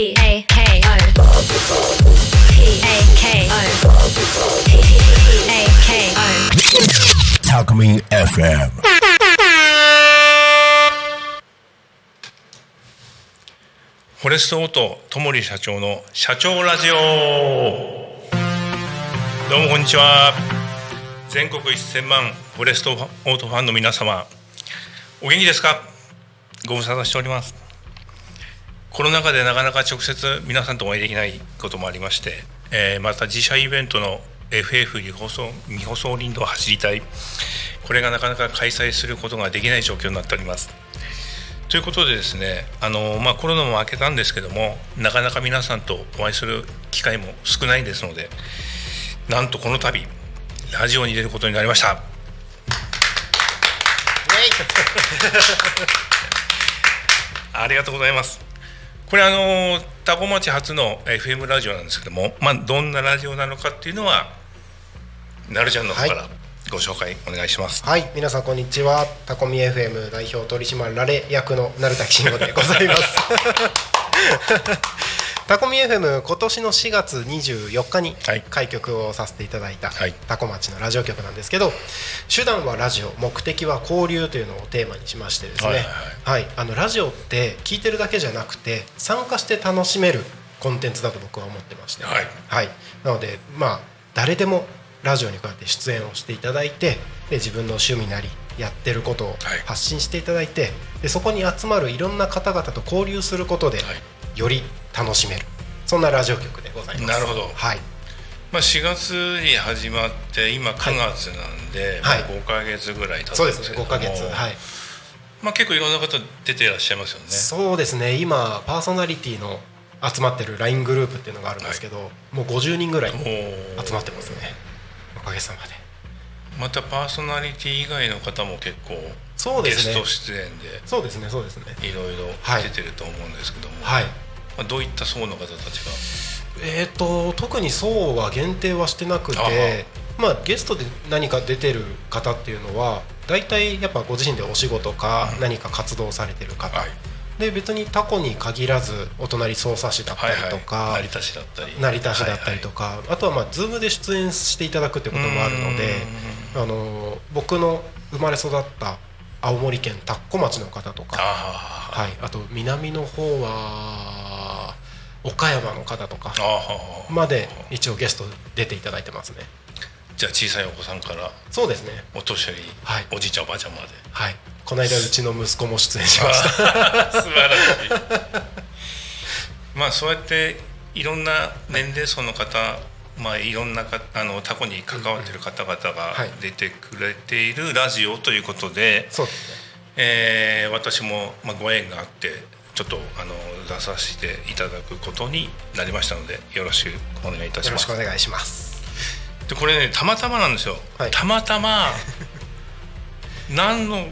P A K O P A K O P A K O Talkme FM. フォレストオートともり社長の社長ラジオ。どうもこんにちは。全国1000万フォレストオートファンの皆様。お元気ですか？ご無沙汰しております。コロナ禍でなかなか直接皆さんとお会いできないこともありまして、えーまた自社イベントの FF 未放送未放送林道を走りたい。これがなかなか開催することができない状況になっております。ということでですねあの、まあ、コロナも明けたんですけどもなかなか皆さんとお会いする機会も少ないですのでなんとこの度ラジオに出ることになりました。ありがとうございますこれあの多古町初の FM ラジオなんですけども、まあ、どんなラジオなのかっていうのはなるちゃんの方からご紹介お願いします、はい、皆さんこんにちは。タコミ FM 代表取締られ役の成田慎吾でございます。タコミ FM 今年の4月24日にはい。開局をさせていただいたはい。タコ町のラジオ局なんですけど手段はラジオ目的は交流というのをテーマにしましてですね。はいはい。はい。あのラジオって聞いてるだけじゃなくて参加して楽しめるコンテンツだと僕は思ってまして、はい。はい、なのでまあ誰でもラジオにこうやって出演をしていただいてで自分の趣味なりやってることをはい。発信していただいて、でそこに集まるいろんな方々と交流することで、はいより楽しめる。そんなラジオ局でございます。なるほど。はい。まあ、4月に始まって今9月なんで、はい。まあ、5か月ぐらい経つそうですね5んですけどもヶ月。はい。まあ、結構いろんな方出ていらっしゃいますよね。そうですね。今パーソナリティの集まってる LINE グループっていうのがあるんですけど、もう50人ぐらい集まってますね。おかげさまで。またパーソナリティ以外の方も結構そうですね。ゲスト出演で。そうですねそうですね。いろいろはい。出てると思うんですけども、はい。まあ、どういった層の方たちが？えー、と特に層は限定はしてなくあてまあ、ゲストで何か出てる方っていうのは大体やっぱご自身でお仕事か何か活動されてる方、はい。で別にタコに限らずお隣匝瑳市だったりとか、成田市だったり。成田市だったりとか、あとはまあ Zoom で出演していただくってこともあるのであの僕の生まれ育った青森県田子町の方とか、あはい、あと南の方は岡山の方とかまで一応ゲスト出ていただいてますね。じゃあ小さいお子さんからそうですね。お年寄り、はい。おじいちゃんおばあちゃんまで。はい。この間うちの息子も出演しました。素晴らしい。まあそうやっていろんな年齢層の方まあいろんなかあのタコに関わっている方々がはい。出てくれているラジオということで、そうですね。えー私もまあご縁があってちょっとあの出させていただくことになりましたのでよろしくお願いいたします。よろしくお願いします。でこれねたまたまなんですよ、はい。たまたま何の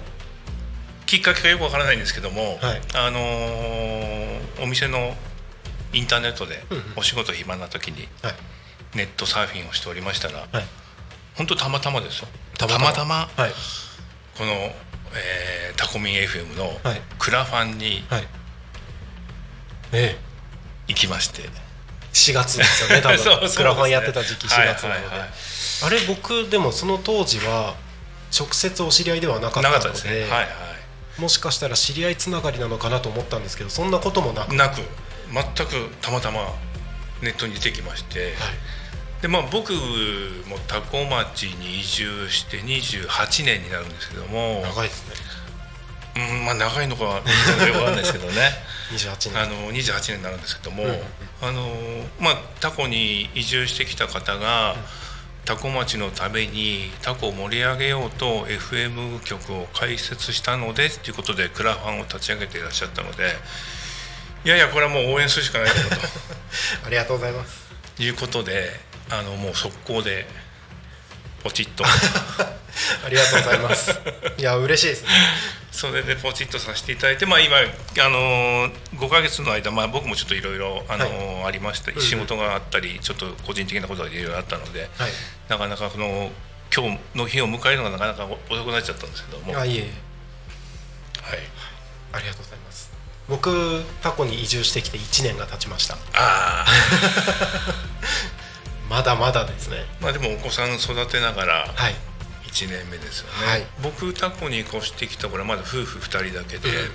きっかけかよくわからないんですけども、はい。あのーお店のインターネットでお仕事暇な時にはいネットサーフィンをしておりましたら、はい。本当たまたまですよ。たたま。たまはい。この、えータコミン FM のはい。クラファンにはい。ええ。行きまして、4月ですよね多分。そうそうね。クラファンやってた時期4月なので、はい。はいはいあれ僕でもその当時は直接お知り合いではなかったのでですね。はいはもしかしたら知り合いつながりなのかなと思ったんですけどそんなこともなく。いなく。全くたまたまネットに出てきまして、でまあ、僕も多古町に移住して28年になるんですけども、長いですね。うんまあ、長いのかはよくわかんないですけどね。28年。あの28年になるんですけども、うん。うんあのまあ、タコに移住してきた方が、タコ町のためにタコを盛り上げようと FM 局を開設したのでっていうことでクラファンを立ち上げていらっしゃったのでいやいやこれはもう応援するしかないだろうありがとうございます。ということであのもう速攻でポチッと。ありがとうございます。い や嬉しいですね。それでポチッとさせていただいて、まあ、今、あの5か月の間、まあ、僕もちょっといろいろあの、ありましてうん仕事があったりちょっと個人的なことがいろいろあったので、はい。なかなかこの今日の日を迎えるのがなかなか遅くなっちゃったんですけども、はい、あいえ。い。えありがとうございます僕タコに移住してきて1年が経ちました。ああ まだまだですね。まあでもお子さん育てながらはい。1年目ですよね、はい。僕タコに越してきた頃はまだ夫婦2人だけで、うん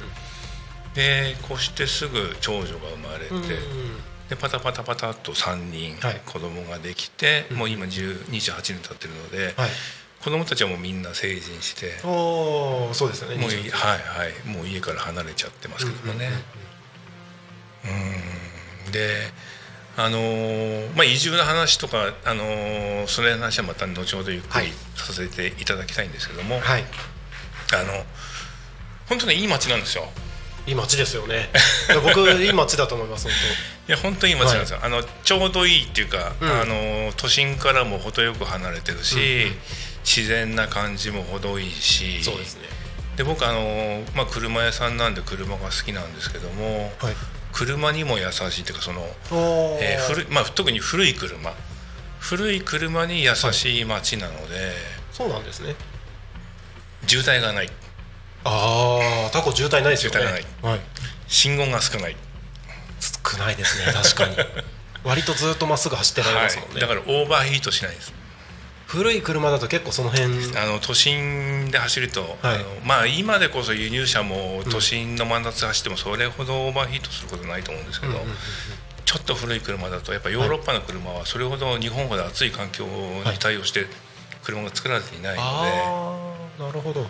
で越してすぐ長女が生まれて、うんでパタパタパタっと3人はい。子供ができて、うんもう今10 28年経ってるので、はい子供たちはもうみんな成人して、そうですよね。もうい20はいはい。もう家から離れちゃってますけどもね。うんであのーまあ移住の話とか、あのーその話はまた後ほどゆっくりはい。させていただきたいんですけども、はい。あの本当にいい街なんですよ。いい街ですよね。僕いい街だと思います本いや本当にいい街なんですよ、あのちょうどいいっていうか、うん。あの都心からも程よく離れてるし、うんうん自然な感じも程いいし。当そうですね。で僕あの、まあ、車屋さんなんで車が好きなんですけどもはい。車にも優しいっていうかその、えー古いまあ、特に古い車。古い車に優しい街なので、そうなんですね。渋滞がない。ああタコ渋滞ないですよね。渋滞ない。はい。信号が少ない、少ないですね確かに。割とずっとまっすぐ走ってられますもんね、はい、だからオーバーヒートしないです古い車だと結構その辺。あの都心で走ると、はい。あのまあ今でこそ輸入車も都心の真夏走ってもそれほどオーバーヒートすることないと思うんですけど、ちょっと古い車だとやっぱヨーロッパの車はそれほど日本ほど暑い環境に対応して車が作られていないので、ああなるほど。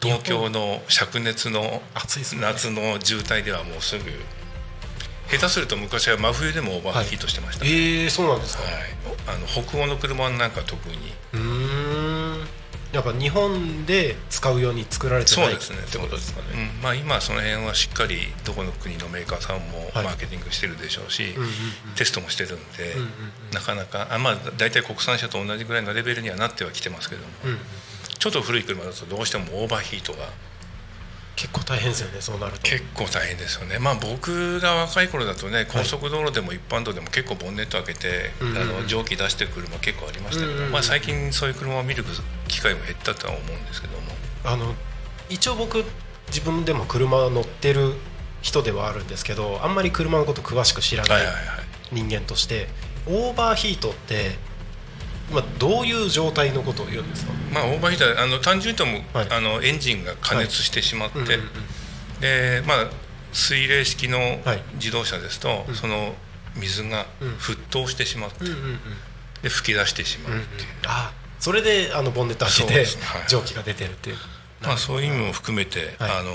東京の灼熱の夏の渋滞ではもうすぐ下手すると昔は真冬でもオーバーヒートしてました、はい。ええそうなんですか。あの北欧の車なんか特に。うーん。やっぱ日本で使うように作られてないそうですねってことですかね。うん。まあ、今その辺はしっかりどこの国のメーカーさんもはい。マーケティングしてるでしょうし、うんうんうんテストもしてるんで、うんうんうん。なかなかあまあ大体国産車と同じぐらいのレベルにはなってはきてますけども、うん。ちょっと古い車だとどうしてもオーバーヒートが結構大変ですよねそうなると。結構大変ですよね。まあ僕が若い頃だとね高速道路でも一般道でも結構ボンネット開けて、うんうんうん。あの蒸気出してる車結構ありましたけど、まあ、最近そういう車を見る機会も減ったとは思うんですけども。あの一応僕自分でも車乗ってる人ではあるんですけどあんまり車のこと詳しく知らないいははいはい。人間としてオーバーヒートって今どういう状態のことを言うんですか？まあオーバーヒーターあの単純に言うとも、はい。あのエンジンが加熱してしまって、うんうんうん。でまあ水冷式のはい。自動車ですと、うん。その水がうん。沸騰してしまって、うんうんうん。で吹き出してしまうう。んうんっていう、あそれであのボンネット開けそうてで蒸気が出てるっていう。まあ、そういう意味も含めて、はい。あの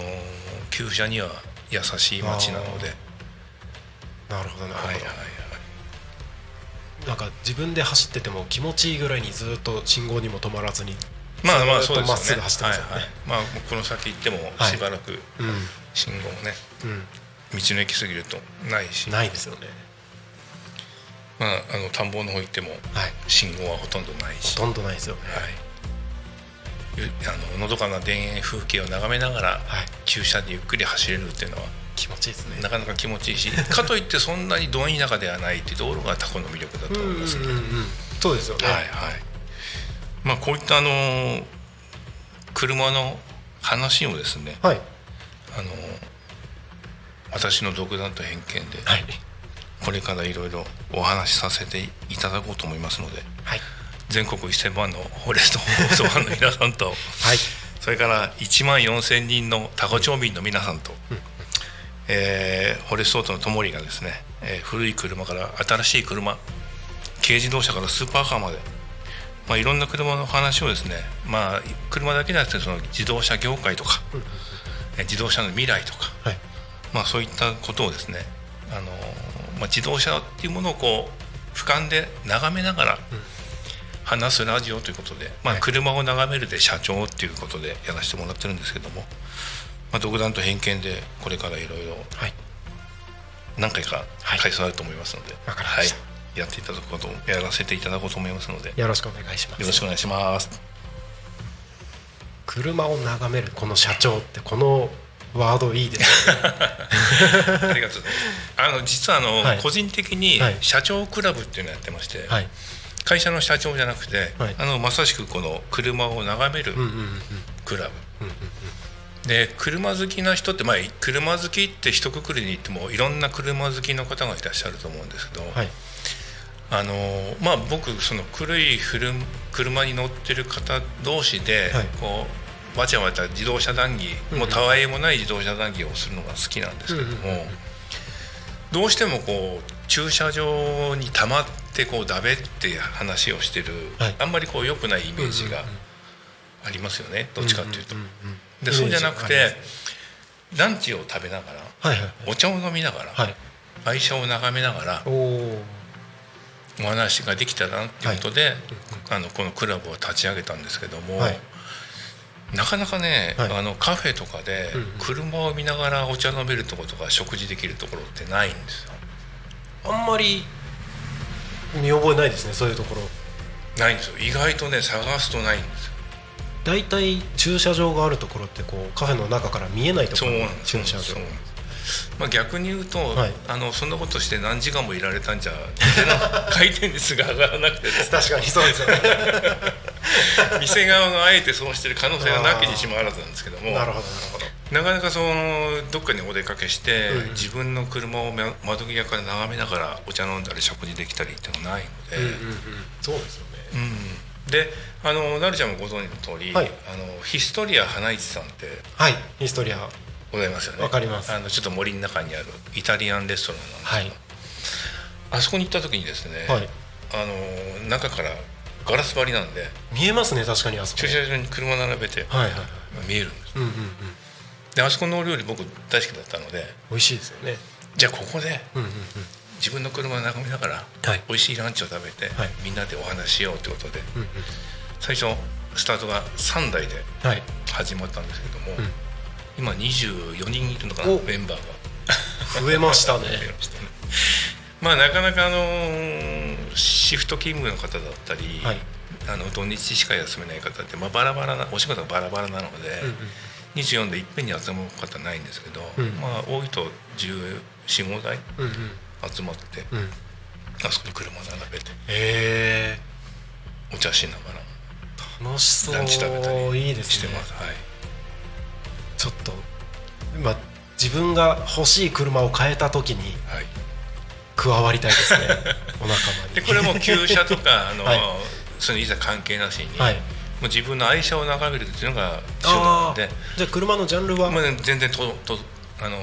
旧車には優しい街なので、なるほどなるほど、はいはいはいなんか自分で走ってても気持ちいいぐらいにずっと信号にも止まらずにまあまあそうですよね。まっすぐ走ってますよね。はいはい。まあこの先行ってもはい。しばらくう信号もね、ん、道の駅過ぎるとないし。うん、ないですよね。まあ、あの田んぼの方行ってもはい。信号はほとんどないし。ほとんどないですよね。はい。ゆあののどかな田園風景を眺めながらはい。旧車でゆっくり走れるっていうのは気持ちいいですね。なかなか気持ちいいし。かといってそんなにど田舎ではないっていうところがタコの魅力だと思いますね。うんうんうん。そうですよね。はいはい。まあこういったあの車の話をですね。はい。あの私の独断と偏見ではい。これからいろいろお話しさせていただこうと思いますので。はい。全国1000万のフォレスト放送ファンの皆さんと はい。それから1万4000人のタコ町民の皆さんと、えーフォレストオートのともりがですね、えー古い車から新しい車軽自動車からスーパーカーまで、まあ、いろんな車の話をですね、まあ、車だけじゃなくてその自動車業界とか、えー自動車の未来とか、はい。まあ、そういったことをですね、あのまあ、自動車っていうものをこう俯瞰で眺めながら話すラジオということで、まあ、はい。車を眺めるで社長っていうことでやらせてもらってるんですけども、まあ、独断と偏見でこれからいろいろはい。何回かはい。回数あると思いますので、わかりました。やっていただくことやらせていただこうと思いますのでよよろしくお願いします。ろしくお願いします。車を眺めるこの社長ってこのワードいいですね。ありがとうございます。あの実はあの、はい。個人的にはい。社長クラブっていうのをやってまして、はい。会社の社長じゃなくて、はい。あのまさしくこの車を眺めるうんうんうんうん。クラブ、うんうんで車好きな人ってまあ車好きって一括りに言ってもいろんな車好きの方がいらっしゃると思うんですけど、はい。あのまあ僕その古い古車に乗ってる方同士ではい。こうわちゃわちゃ自動車談義、うんもうたわいもない自動車談義をするのが好きなんですけども、うんうんうんどうしてもこう駐車場に溜まってこうだべって話をしてる、はい。あんまりこう良くないイメージがうんうんうん。ありますよね。どっちかっていうと。んんんでそうじゃなくてランチを食べながらありますお茶を飲みながら、はい。はい愛車を眺めながらお話ができたらなっていうことで、あのこのクラブを立ち上げたんですけども、はい。なかなかね、はい。あのカフェとかで車を見ながらお茶飲めるところとか食事できるところってないんですよ。あんまり見覚えないですねそういうところ。ないんですよ。意外とね探すとないんですよ大体駐車場があるところってこうカフェの中から見えないところのそうなんです駐車場。まあ、逆に言うと、はい。あのそんなことして何時間もいられたんじゃ 回転率が上がらなくてね。確かにそうですよね。店側があえてそうしてる可能性がなきにしもあらずなんですけどもなるほどなるほど。なかなかそのどっかにお出かけして、うん自分の車をめ窓際から眺めながらお茶飲んだり食事できたりっていうのがないので、うんうんうんそうですよねうんであのなるちゃんもご存知の通り、はい。あのヒストリア花市さんってはい。ヒストリア。ございますよね。わかります。あのちょっと森の中にあるイタリアンレストランなんですけど、はい。あそこに行った時にですね、はい。あの中からガラス張りなんで見えますね確かにあそこ。駐車場に車並べてはいはいはい。見えるんですうんうんうん。であそこのお料理僕大好きだったので美味しいですよね。じゃあここでうんうんうん自分の車を眺めながらはい。美味しいランチを食べて、はい。みんなでお話ししようということでうん最初スタートが3台でうんはい。始まったんですけども、うん。今24人いるのかなお。メンバーが。増えましたね。増えましたね。まあなかなかあのーシフト勤務の方だったり、はい。あの土日しか休めない方って、まあ、バラバラなお仕事がバラバラなので、うんうん24でいっぺんに集まる方ないんですけど、うん。まあ多いと1415台うんうん集まって、うん。へあそこに車並べてえお茶しながら楽しそう。ランチ食べたりいいですね。してます。はい。ちょっと今自分が欲しい車を変えた時にはい、加わりたいですね。お仲間に。でこれも旧車とか あの、はい。そのいざ関係なしに、はい。もう自分の愛車を眺めるっていうのが手段あでーじゃあ車のジャンルは、まあ、全然ととあの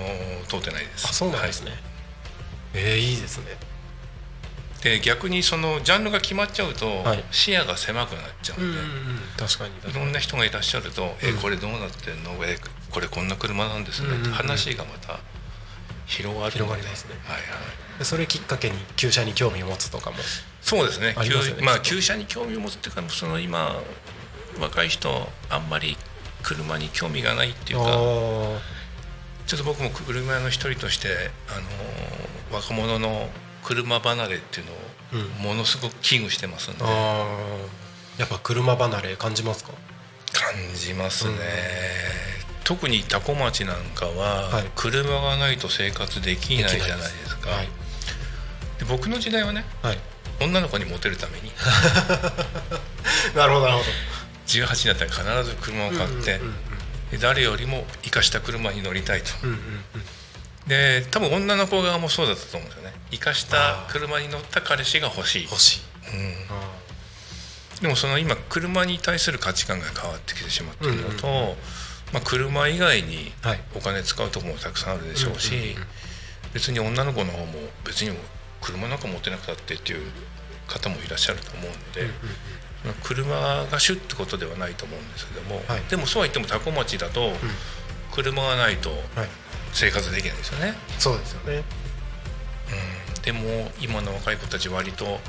通ってないです。あそうなんですね、はいえー、いいですね。で逆にそのジャンルが決まっちゃうと、はい。視野が狭くなっちゃうんで、確かにいろんな人がいらっしゃると「えこれどうなってんの？えこれこんな車なんですね」って話がまた広がる広がりますね。はいはい、でそれきっかけに旧車に興味を持つとかもそうですね。ありますよね旧まあ旧車に興味を持つっていうかその今若い人あんまり車に興味がないっていうかあちょっと僕も車屋の一人としてあの若者の車離れっていうのうんをものすごく危惧してますんで、ーあー。やっぱ車離れ感じますか？感じますね、うん。特に多古町なんかは、はい。車がないと生活できないじゃないですか。はい、で僕の時代はねはい、女の子にモテるために。なるほどなるほ18になったら必ず車をど買って、うんうんで誰よりも生かした車に乗りたいと。うんうんうん。で多分女の子側もそうだったと思うんですよね。生かした車に乗った彼氏が欲しい、欲しい。うん。あでもその今車に対する価値観が変わってきてしまっているのと、うんまあ、車以外にお金使うところもたくさんあるでしょうし、うんうんうん。別に女の子の方も別に車なんか持ってなくたってっていう方もいらっしゃると思うので、車が主ってことではないと思うんですけども、はい。でもそうは言っても多古町だと車がないとはい。生活できないですよね。そうですよね。うん、でも今の若い子たち割と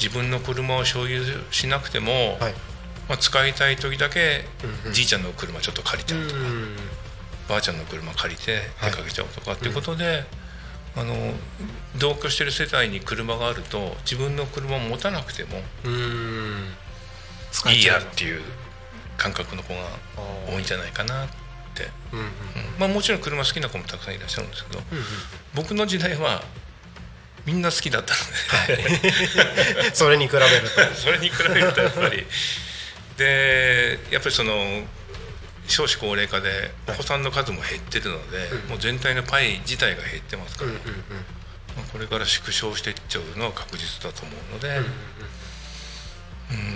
自分の車を所有しなくても、はい。まあ、使いたい時だけうんうん。じいちゃんの車ちょっと借りちゃうとか、ばあちゃんの車借りて出かけちゃうとかっていうことで、あの同居してる世帯に車があると自分の車を持たなくてもうん使いいやっていう感覚の子が多いんじゃないかなって、うんうんうん。まあ、もちろん車好きな子もたくさんいらっしゃるんですけどうんうん僕の時代はみんな好きだったので、それに比べると。それに比べるとやっぱり。でやっぱりその少子高齢化でお子さんの数も減ってるので、うん。もう全体のパイ自体が減ってますから、うんうんうん。まあこれから縮小していっちゃうのは確実だと思うので、うん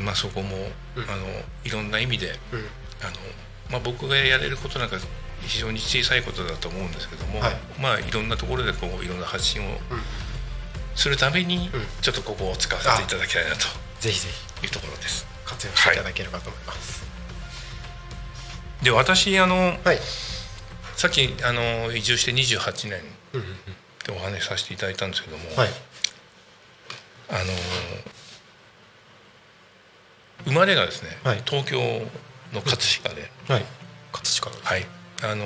まあ、そこも、うん。あのいろんな意味でうん。うんあの、まあ、僕がやれることなんか非常に小さいことだと思うんですけども、はい。まあいろんなところでこういろんな発信をうんするためにうん。ちょっとここを使わせていただきたいなと。ぜひぜひ。いうところです。活用していただければと思います。で私あのはい、さっきあの移住して28年うんうんうん。ってお話しさせていただいたんですけども、はい。あの生まれがですね、はい。東京の葛飾で、はい。葛飾の。はい。あの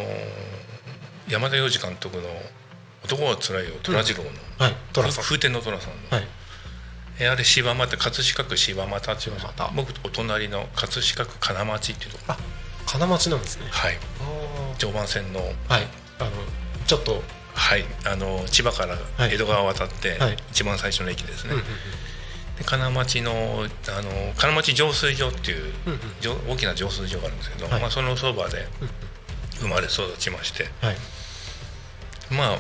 山田洋次監督の「男はつらいよ虎次郎の」はい。トラさん。風天の虎さんの、はい。えあれ柴又葛飾区柴又っていう柴又。僕お隣の葛飾区金町っていうとこ。ろあ金町なんですね。はい。あ常磐線の。あはい。あのちょっと。はい。あの千葉からはい。江戸川を渡って、はい。一番最初の駅ですね、うんうんで金町のあの金町浄水場っていう、うんうん。大きな浄水場があるんですけど、はい。まあ、そのそばでうん生まれ育ちましてはい。まあ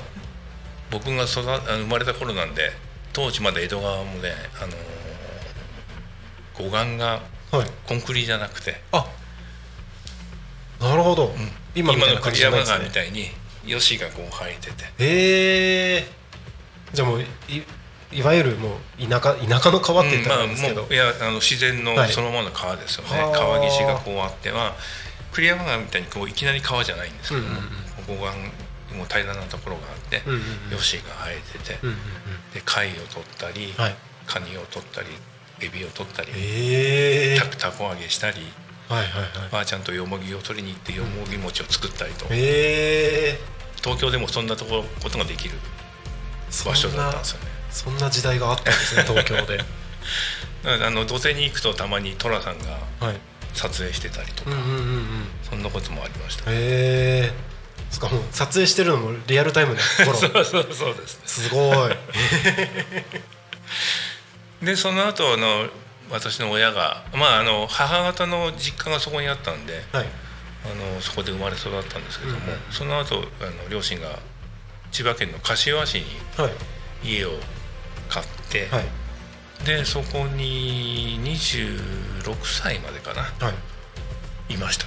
僕が育生まれた頃なんで当時まだ江戸川もねあの護岸がはい。コンクリじゃなくて、あなるほど、今の今みたいな感栗山川みたいに吉がこう生えてて。へえじゃあもういいわゆるもう田舎田舎の川って言ったらあれですけど、うんまあ、もういやあの自然のはい。そのままの川ですよね、はあ。川岸がこうあっては栗山川みたいにこういきなり川じゃないんですけども、うんうん。護岸も平らなところがあって、うんうんうん。吉が生えてて、うんうんで貝を取ったり、はい。カニを取ったりエビを取ったり、へえたたこ揚げしたりはいはいはい。ばあちゃんとよもぎを取りに行ってよもぎ餅を作ったりと、へえ東京でもそんなとこことができる場所だったんですよね。そんな時代があったんですね 東京で。あの土手に行くとたまに寅さんがはい。撮影してたりとか、うんうんうんうん。そんなこともありました。へえそっかもう撮影してるのもリアルタイムで 頃そうそうそうですね。すごい。でその後あの私の親がまああの母方の実家がそこにあったんではい。あのそこで生まれ育ったんですけども、うんうん。その後あの両親が千葉県の柏市にはい。家を買って、はい。でそこに26歳までかなはい。いました、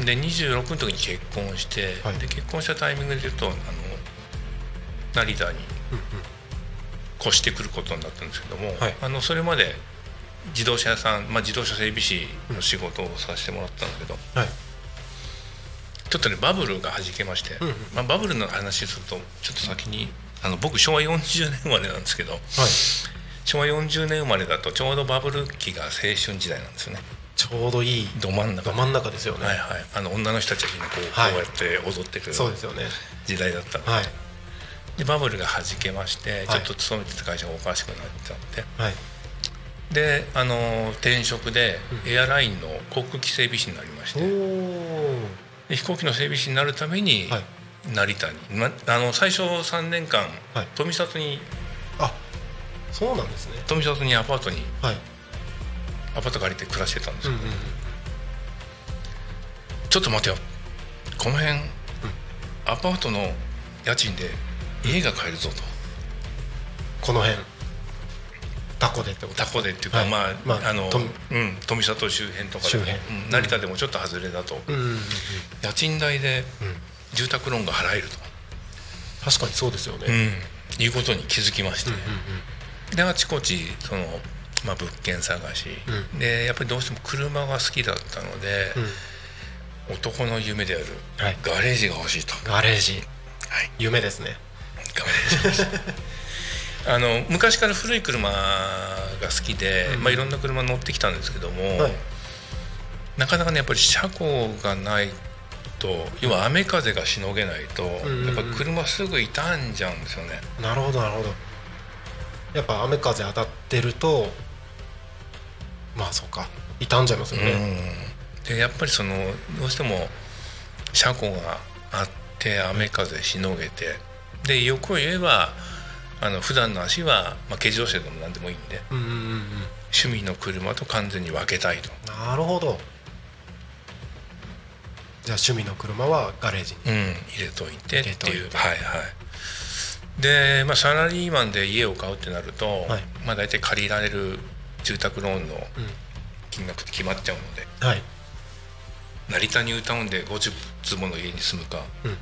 うで26の時に結婚して、はい。で結婚したタイミングで言うとあの成田に越してくることになったんですけども、はい。あのそれまで自動車屋さん、まあ、自動車整備士の仕事をさせてもらったんだけど、はい。ちょっとねバブルがはじけまして、うんうん。まあ、バブルの話するとちょっと先にあの僕昭和40年生まれなんですけどはい。昭和40年生まれだとちょうどバブル期が青春時代なんですよね。ちょうどいい。ど真ん中。ど真ん中ですよね、はいはい。あの女の人たちがみんなこう,、はい。こうやって踊ってくるそうですよね。時代だったの。で,、はい。でバブルがはじけましてい。ちょっと勤めてた会社がおかしくなっちゃって、はい。であの転職でうん。エアラインの航空機整備士になりましおて。おで飛行機の整備士になるためにはい成田に、ま、あの最初3年間はい。富里に。あそうなんですね。富里にアパートに。はい。アパート借りて暮らしてたんですうんうんけど、ちょっと待てよ。この辺、アパートの家賃で家が買えるぞと。この辺。タコでってことタコでっていうか、はい。まあ、まああのとうん、富里周辺とかで。も、周辺。うん成田でもちょっと外れだと、うんうんうんうん。家賃代でうん住宅ローンが払えると、確かにそうですよね、うん、いうことに気づきまして、うんうんであちこちその、まあ、物件探し、うでやっぱりどうしても車が好きだったので、うん。男の夢であるはい。ガレージが欲しいと、ガレージ。はい、夢ですね。ガレージ あの昔から古い車が好きで、うん。まあ、いろんな車乗ってきたんですけども、はい。なかなかねやっぱり車庫がないと要は雨風がしのげないと、んうんうんやっぱ車すぐ傷んじゃうんですよね。なるほどなるほど。やっぱ雨風当たってるとまあそうか傷んじゃいますよね、うん。でやっぱりそのどうしても車庫があって雨風しのげてで欲を言えばあの普段の足は、まあ、軽自動車でも何でもいいんでうん、うんうんうん。趣味の車と完全に分けたいと。なるほどじゃあ趣味の車はガレージにうん、入れといてっていう。はいはい。で、まあ、サラリーマンで家を買うってなると、はい。まあ、大体借りられる住宅ローンの金額って決まっちゃうのではい。成田ニュータウンで50坪の家に住むかうんうん。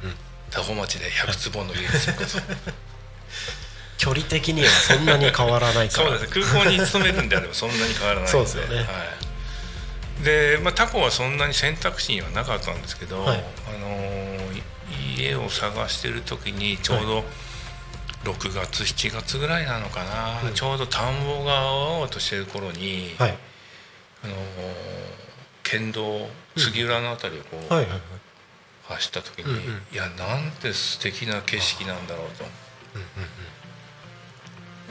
多古町で100坪の家に住むか 距離的にはそんなに変わらないから。そうです。ね空港に勤めるんであればそんなに変わらないので。そうですよね。はい、で、まあ、タコはそんなに選択肢にはなかったんですけど、はい。あのー家を探してる時にちょうど6月7月ぐらいなのかな、うん。ちょうど田んぼが青々としてる頃に、はい。あのー県道杉浦の辺りをこう、走った時に、うんうん。いやなんて素敵な景色なんだろうと。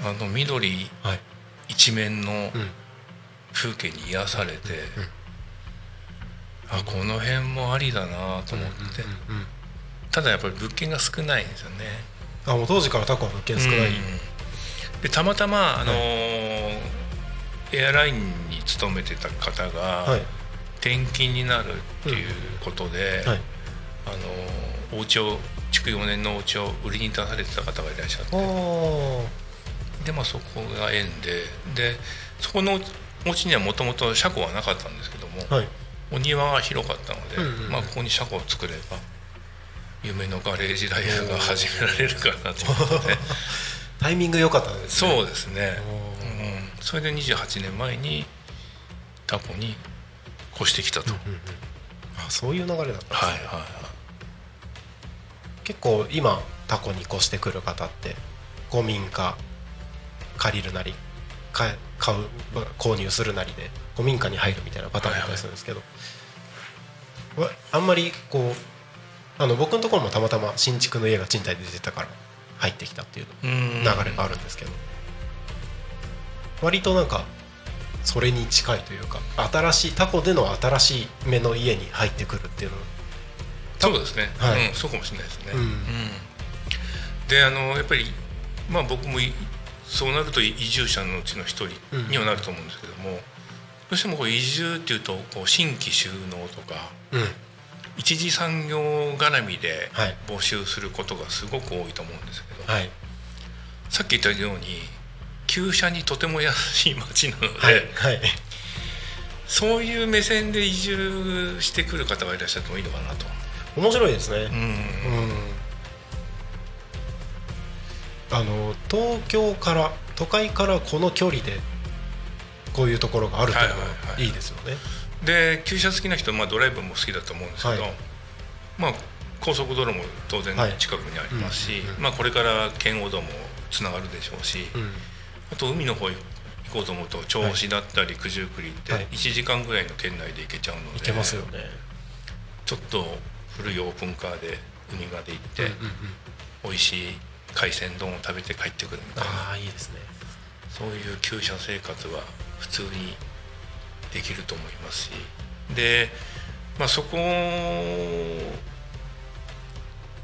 あの緑はい。一面のうん。風景に癒されて、あこの辺もありだなと思って、うんうんただやっぱり物件が少ないんですよね。あもう当時からタコは物件少ない、うん。でたまたま、あのーエアラインに勤めてた方がはい。転勤になるっていうことで、はい。あのーお家を築4年のお家を売りに出されてた方がいらっしゃって。でまあそこが縁で。でそこのお家にはもともと車庫はなかったんですけども、はいお庭が広かったので、うんうんうん。まあ、ここに車庫を作れば夢のガレージライフが始められるかなと思って。タイミング良かったですね。そうですね、うん、それで28年前にタコに越してきたと、うんうん。あそういう流れだったんですね。はいはいはい。結構今タコに越してくる方って古民家借りるなり買買う購入するなりで古民家に入るみたいなパターンだったりするんですけど、わあんまりこうあの僕のところもたまたま新築の家が賃貸で出てたから入ってきたっていううん。流れがあるんですけど。割となんかそれに近いというか新しいタコでの新しい目の家に入ってくるっていうの。そうですね、はい。うん、そうかもしれないですね、うん。であのやっぱりまあ僕もいそうなると移住者のうちの一人にはなると思うんですけども、どうしてもこう移住っていうとこう新規収納とかうん。一次産業絡みではい。募集することがすごく多いと思うんですけど、はい。さっき言ったように旧車にとても安い町なので、はい。はい。そういう目線で移住してくる方がいらっしゃってもいいのかなと。面白いですね。うん。うんあの東京から都会からこの距離でこういうところがあるっていうのはいはいははい。いいですよね。で旧車好きな人はまあドライブも好きだと思うんですけど、はい。まあ高速道路も当然はい。近くにありますし、うんうんうん。まあ、これから圏央道もつながるでしょうし、うん。あと海の方行こうと思うと銚子だったり九十九里ってはい。1時間ぐらいの圏内で行けちゃうので、いけますよね。ちょっと古いオープンカーで海まで行って、うんうんうん。美味しい海鮮丼を食べて帰ってくるみたいな。ああいいですね。そういう旧車生活は普通にできると思いますし。で、まあ、そこ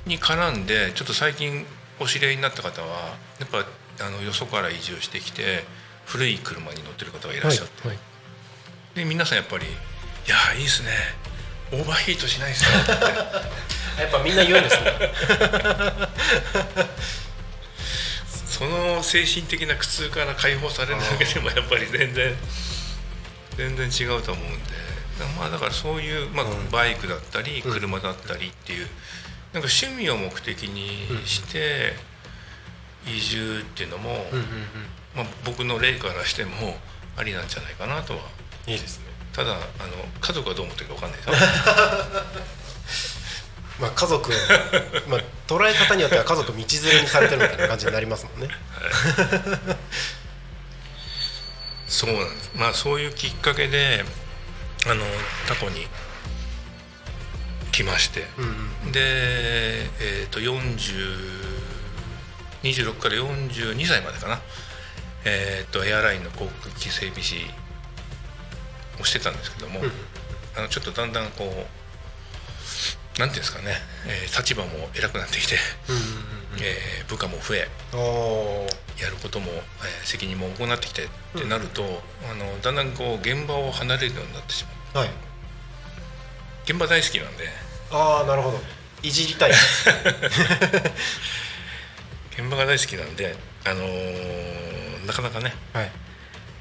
に絡んでちょっと最近お知り合いになった方はやっぱあのよそから移住してきて古い車に乗ってる方がいらっしゃって、はいで皆さんやっぱり「いやいいですね。オーバーヒートしないですか?」ってやっぱみんな言うんですね。その精神的な苦痛から解放されるだけでもやっぱり全然全然違うと思うんで。まあだからそういう、まあうん。バイクだったりうん。車だったりっていう、なんか趣味を目的にして移住っていうのも、まあ、僕の例からしてもありなんじゃないかなとは。いいですね。ただあの家族はどう思ってるか分かんないです。よ まあ家族まあ捉え方によっては家族道連れにされてるみたいな感じになりますもんね。そうなんです。まあそういうきっかけであのタコに来まして、うんうんで、えー、と4026から42歳までかな、えー、とエアラインの航空機整備士をしてたんですけども、うん。あのちょっとだんだんこうなんていうんですかね、えー立場も偉くなってきて、うんうんえー部下も増えやることも、えー責任も重くなってきてってなると、あのだんだんこう現場を離れるようになってしまう。はい。現場大好きなんで。ああなるほど。いじりたい。現場が大好きなんであのーなかなかねはい。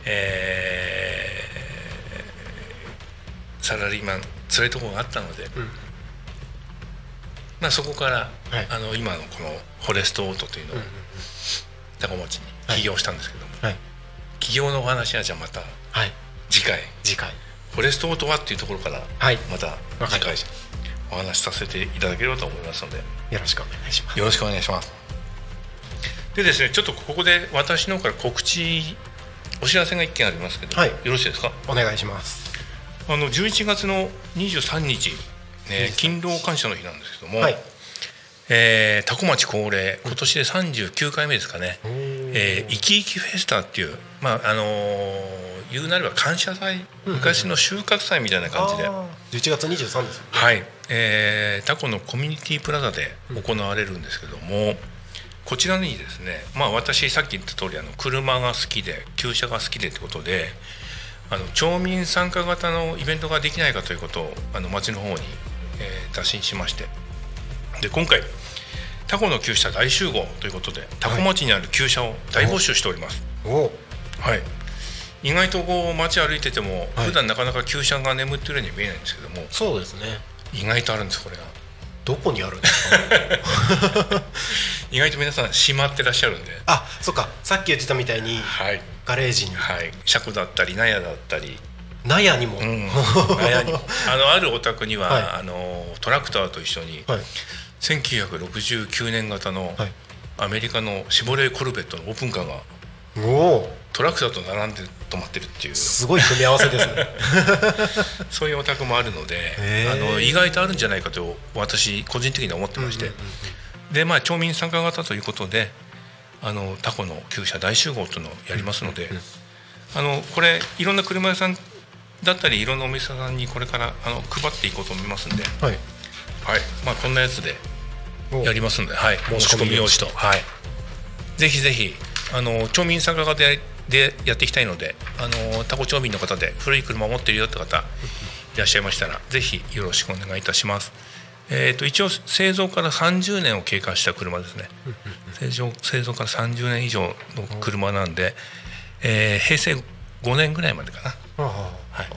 えーサラリーマン辛いところがあったので、んまあ、そこから、はい。あの今のこのフォレストオートというのを高町に起業したんですけども、はい。起業のお話はじゃあまたはい。次回。次回。フォレストオートはっていうところからはい。また次回お話しさせていただければと思いますので。よろしくお願いします。よろしくお願いします。でですねちょっとここで私の方から告知お知らせが1件ありますけど、はい。よろしいですか？お願いします。あの11月の23日、ね、23勤労感謝の日なんですけども、はい。えー多古町恒例今年で39回目ですかね、えー、生き生きフェスタっていうまああのー言うなれば感謝祭昔の収穫祭みたいな感じで、あー。11月23ですよね。はい、えー、タコのコミュニティプラザで行われるんですけども、こちらにですね、まあ、私さっき言った通りあの車が好きで旧車が好きでってことであの町民参加型のイベントができないかということをあの町の方に、えー打診しまして。で今回タコの旧車大集合ということでタコ町にある旧車を大募集しております。はい。意外とこう街歩いててもはい。普段なかなか旧車が眠ってるように見えないんですけども、そうですね。意外とあるんですこれが。どこにあるんですか？意外と皆さん閉まってらっしゃるんで。あそっか。さっき言ってたみたいにはい。ガレージに。はい。車庫だったり納屋だったり、納屋にも、うん、納屋に。もあのあるお宅には、はい。あのトラクターと一緒に、はい。1969年型のはい。アメリカのシボレーコルベットのオープンカーがおお。トラクターと並んで止まってるっていう。すごい組み合わせですね。そういうお宅もあるのであの意外とあるんじゃないかと私個人的には思ってまして、うんうんでまあ町民参加型ということであのタコの旧車大集合というのをやりますので、あのこれいろんな車屋さんだったりいろんなお店さんにこれからあの配っていこうと思いますんで、はい。はい。まあ、こんなやつでお。やりますので、はい、申し込み用紙。と、はい、ぜひぜひあの町民参加型ででやっていきたいのであのタコ町民の方で古い車を持っているよって方いらっしゃいましたらぜひよろしくお願いいたします。えー、と一応製造から30年を経過した車ですね。製造製造から30年以上の車なんで、えー平成5年ぐらいまでかな、はい。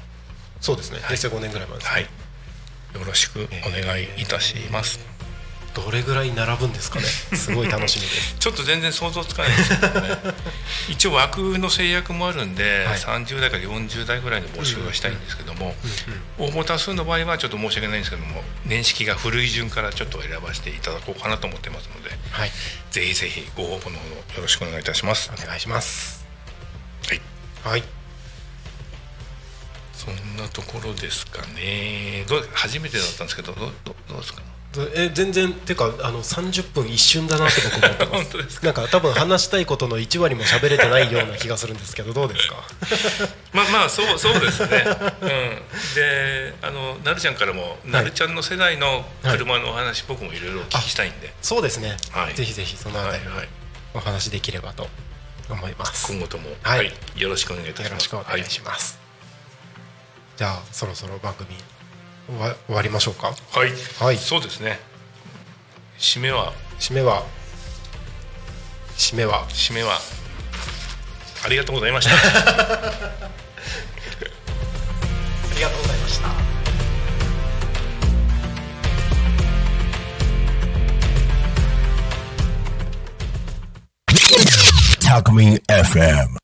そうですね。平成5年ぐらいまでね、はい、よろしくお願いいたします、どれぐらい並ぶんですかね。すごい楽しみです。ちょっと全然想像つかないですけどね。一応枠の制約もあるんで、はい。30代から40代ぐらいの募集がしたいんですけども、応募多数の場合はちょっと申し訳ないんですけども年式が古い順からちょっと選ばせていただこうかなと思ってますのではい。ぜひぜひご応募のほどよろしくお願いいたします。お願いします。はい。はいそんなところですかね。どう初めてだったんですけど、どうどうどうですか？え全然てかあの30分一瞬だなって僕思ってます 本当ですなんか多分話したいことの1割も喋れてないような気がするんですけどどうですか？まあまあそうそうですね。うん。で、あのなるちゃんからも、なるちゃんの世代の車のお話、僕もいろいろお聞きしたいんで、そうですね、はいぜひぜひそのあたり。お話できればと思います、今後とも、はいよろしくお願いいたします。よろしくお願いします、じゃあそろそろ番組終わ終わりましょうか？はい。はい。はいそうですね。締めは？締めは？締めは？締めは？ありがとうございました。ありがとうございました Talk Me FM.